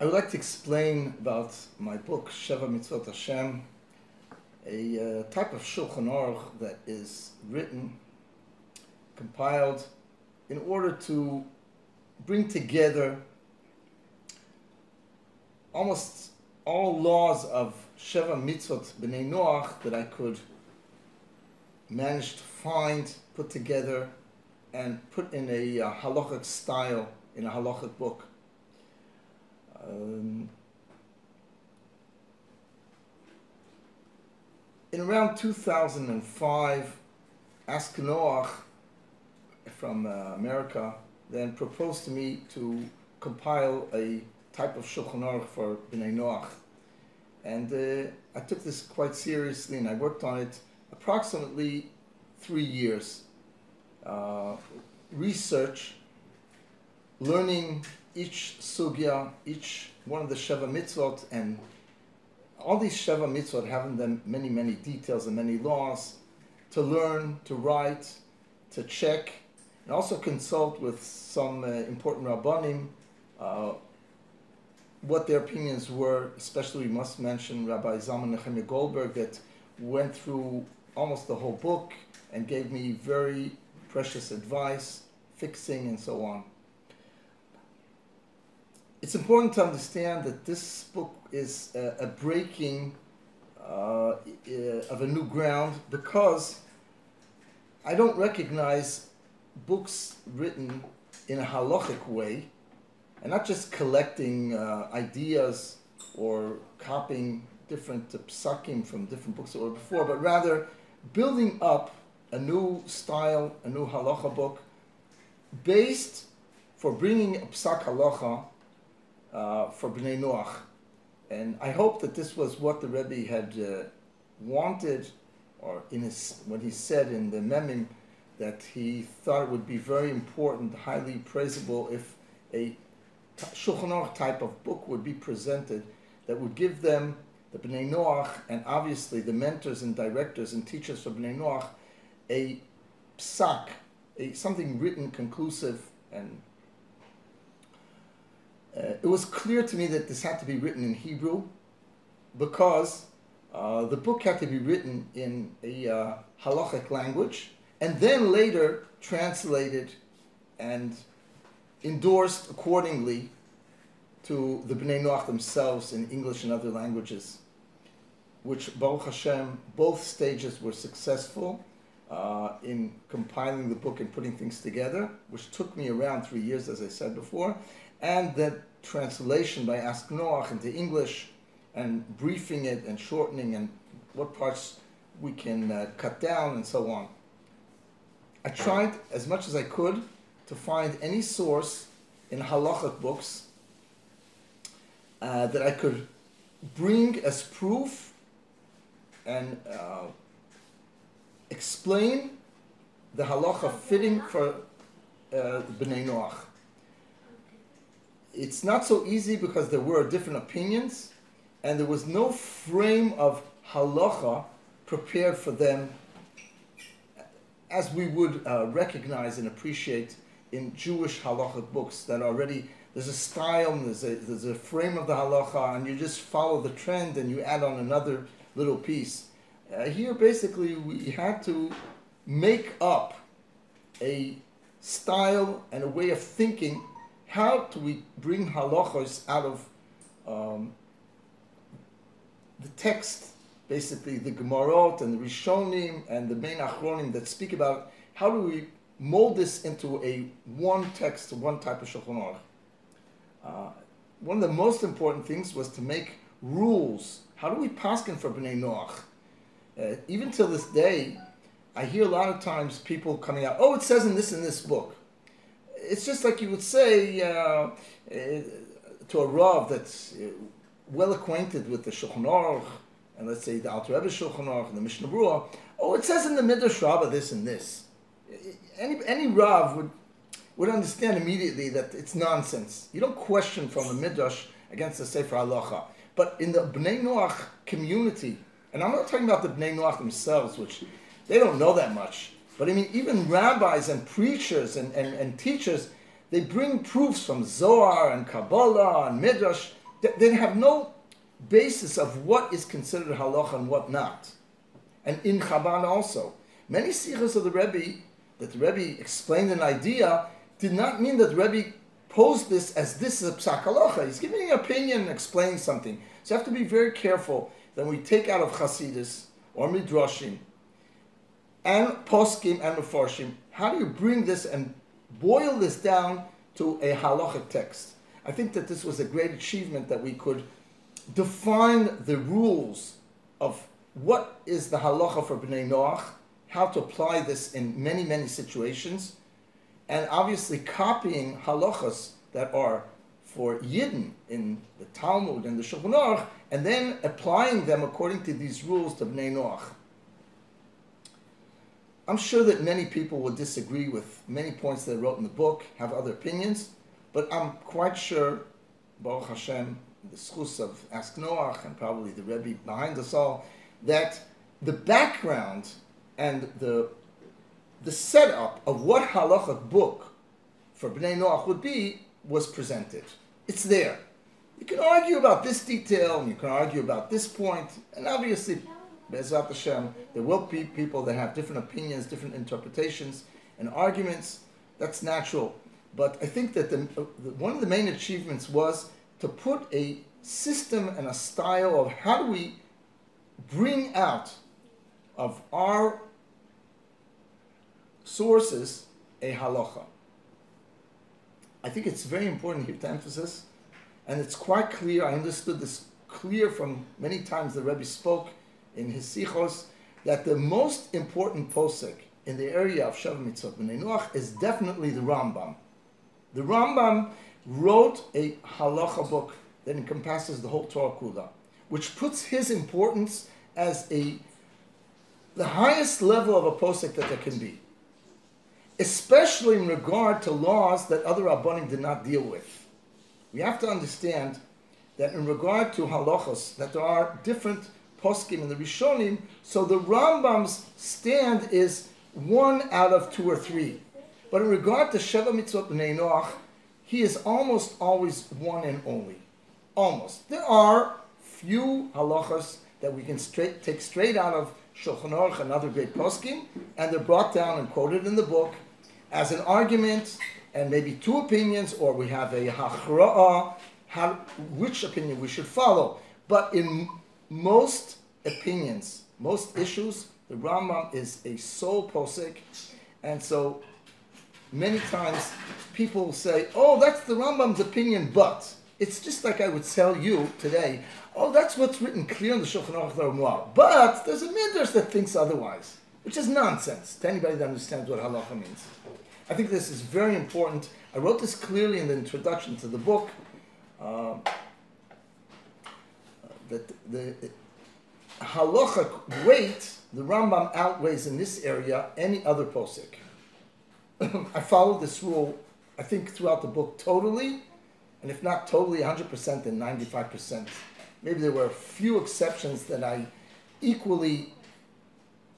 I would like to explain about my book, Sheva Mitzvot Hashem, a uh, type of Shulchan Aruch that is written, compiled, in order to bring together almost all laws of Sheva Mitzvot B'nai Noach that I could manage to find, put together, and put in a uh, halachic style, in a halachic book. Um, in around 2005, Ask from uh, America then proposed to me to compile a type of Shulchan Aruch for Bnei Noach. And uh, I took this quite seriously and I worked on it approximately three years. Uh, research, learning each sugya, each one of the Sheva mitzvot, and all these Sheva mitzvot having them many, many details and many laws to learn, to write, to check, and also consult with some uh, important rabbanim uh, what their opinions were. Especially, we must mention Rabbi Zalman Nechemia Goldberg that went through almost the whole book and gave me very precious advice, fixing, and so on it's important to understand that this book is a, a breaking uh, of a new ground because I don't recognize books written in a halachic way and not just collecting uh, ideas or copying different uh, psakim from different books that were before, but rather building up a new style, a new halacha book based for bringing a psak halacha uh, for Bnei Noach. And I hope that this was what the Rebbe had uh, wanted, or in his what he said in the Memim, that he thought it would be very important, highly praisable, if a Shulchan Aruch type of book would be presented that would give them the Bnei Noach and obviously the mentors and directors and teachers for Bnei Noach a psak, a something written, conclusive, and it was clear to me that this had to be written in Hebrew because uh, the book had to be written in a uh, halachic language and then later translated and endorsed accordingly to the Bnei Noach themselves in English and other languages, which Baruch Hashem, both stages were successful uh, in compiling the book and putting things together, which took me around three years, as I said before and the translation by Ask Noach into English and briefing it and shortening and what parts we can uh, cut down and so on. I tried as much as I could to find any source in halachic books uh, that I could bring as proof and uh, explain the halacha fitting for uh, Bnei Noach it's not so easy because there were different opinions and there was no frame of halacha prepared for them as we would uh, recognize and appreciate in Jewish halachic books that already there's a style and there's a, there's a frame of the halacha and you just follow the trend and you add on another little piece. Uh, here basically we had to make up a style and a way of thinking how do we bring halachos out of um, the text, basically the Gemarot and the Rishonim and the main Achronim that speak about how do we mold this into a one text, one type of Shulchan Aruch. Uh, one of the most important things was to make rules. How do we paskin for Bnei Noach? Uh, even till this day, I hear a lot of times people coming out, oh, it says in this and this book it's just like you would say uh, uh, to a Rav that's uh, well acquainted with the Shulchan Aruch, and let's say the Alter Rebbe Shulchan Aruch and the Mishnah Berurah, oh, it says in the Midrash Rabbah this and this. Any, any Rav would, would understand immediately that it's nonsense. You don't question from the Midrash against the Sefer Halacha. But in the Bnei Noach community, and I'm not talking about the Bnei Noach themselves, which they don't know that much. But I mean, even rabbis and preachers and, and, and teachers, they bring proofs from Zohar and Kabbalah and Midrash they have no basis of what is considered halacha and what not. And in Chabad also, many sichos of the Rebbe that the Rebbe explained an idea did not mean that Rebbe posed this as this is a psak halacha. He's giving an opinion and explaining something. So you have to be very careful that we take out of Chasidus or Midrashim and Poskim and Mefarshim. How do you bring this and boil this down to a halachic text? I think that this was a great achievement that we could define the rules of what is the halacha for Bnei Noach, how to apply this in many, many situations, and obviously copying halachas that are for Yidden in the Talmud and the Shulchan Aruch, and then applying them according to these rules to Bnei Noach. I'm sure that many people will disagree with many points that I wrote in the book, have other opinions, but I'm quite sure, Baruch Hashem, the schus of Ask Noach and probably the Rebbe behind us all, that the background and the the setup of what halachic book for Bnei Noach would be was presented. It's there. You can argue about this detail, and you can argue about this point, and obviously, Bezrat Hashem, there will be people that have different opinions, different interpretations, and arguments. That's natural. But I think that the, the, one of the main achievements was to put a system and a style of how do we bring out of our sources a halacha. I think it's very important here to emphasize, and it's quite clear. I understood this clear from many times the Rebbe spoke in his sichos that the most important posek in the area of Shav Mitzvot B'nai Noach is definitely the Rambam. The Rambam wrote a halacha book that encompasses the whole Torah Kula, which puts his importance as a the highest level of a posek that there can be, especially in regard to laws that other rabbanim did not deal with. We have to understand that in regard to halachos, that there are different poskim and the Rishonim, so the Rambam's stand is one out of two or three. But in regard to Sheva Mitzvot B'nai Noach, he is almost always one and only. Almost. There are few halachas that we can straight, take straight out of Shulchan Aruch another great poskim, and they're brought down and quoted in the book as an argument and maybe two opinions, or we have a hachra'ah, which opinion we should follow. But in most opinions, most issues, the Rambam is a sole posik, and so many times people say, "Oh, that's the Rambam's opinion," but it's just like I would tell you today, "Oh, that's what's written clear in the Shulchan Aruch Ramah," but there's a midrash that thinks otherwise, which is nonsense to anybody that understands what halacha means. I think this is very important. I wrote this clearly in the introduction to the book. Uh, that the halachic weight, the Rambam outweighs in this area any other posik. I followed this rule, I think, throughout the book totally, and if not totally 100%, then 95%. Maybe there were a few exceptions that I equally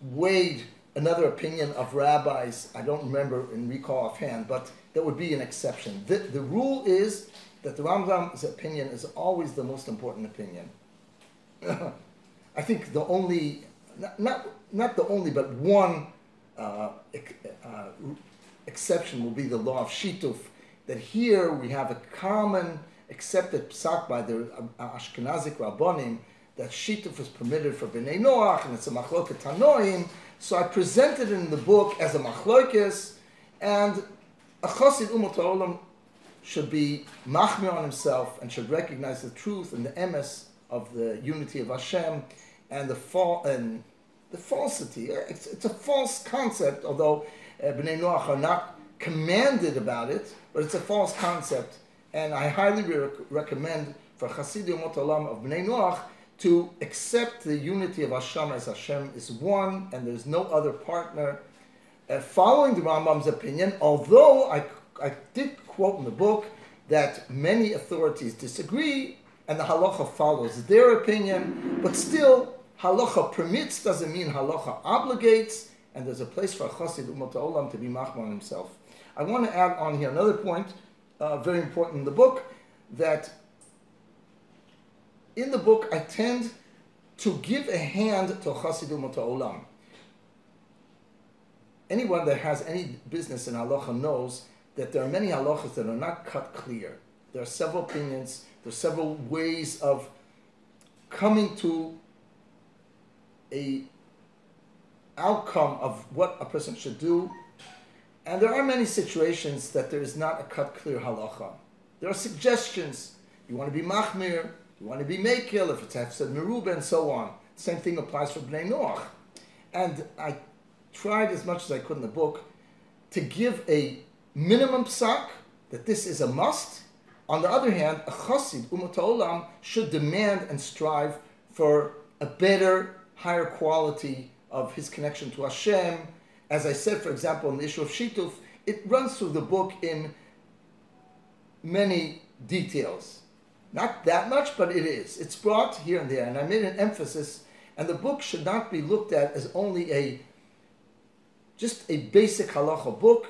weighed another opinion of rabbis. I don't remember in recall offhand, but that would be an exception. The, the rule is that the Rambam's opinion is always the most important opinion. I think the only, not, not, not the only, but one uh, uh, exception will be the law of Shituf, that here we have a common accepted psak by the uh, Ashkenazic Rabbonim that Shituf is permitted for Bnei Noach and it's a machloket Tanoim. So I presented it in the book as a machlokes, and a Chosid Umot should be machmir on himself and should recognize the truth and the emes of the unity of Hashem and the fa- and the falsity. It's, it's a false concept, although uh, Bnei Noach are not commanded about it, but it's a false concept. And I highly re- recommend for Chasidim Olam of Bnei Noach to accept the unity of Hashem as Hashem is one and there's no other partner. Uh, following the Rambam's opinion, although I, I did quote in the book that many authorities disagree and the halacha follows their opinion, but still halacha permits doesn't mean halacha obligates, and there's a place for a chassid umat olam to be machman himself. I want to add on here another point, uh, very important in the book, that in the book, I tend to give a hand to Chasidum to Olam. Anyone that has any business in halacha knows that there are many halachas that are not cut clear. There are several opinions. There are several ways of coming to a outcome of what a person should do. And there are many situations that there is not a cut clear halacha. There are suggestions. You want to be machmir, you want to be mekil, if it's hefsed meruba, and so on. Same thing applies for bnei noach. And I tried as much as I could in the book to give a minimum psak that this is a must. On the other hand, a chassid umat should demand and strive for a better, higher quality of his connection to Hashem. As I said, for example, in the issue of shituf, it runs through the book in many details. Not that much, but it is. It's brought here and there, and I made an emphasis. And the book should not be looked at as only a just a basic halacha book.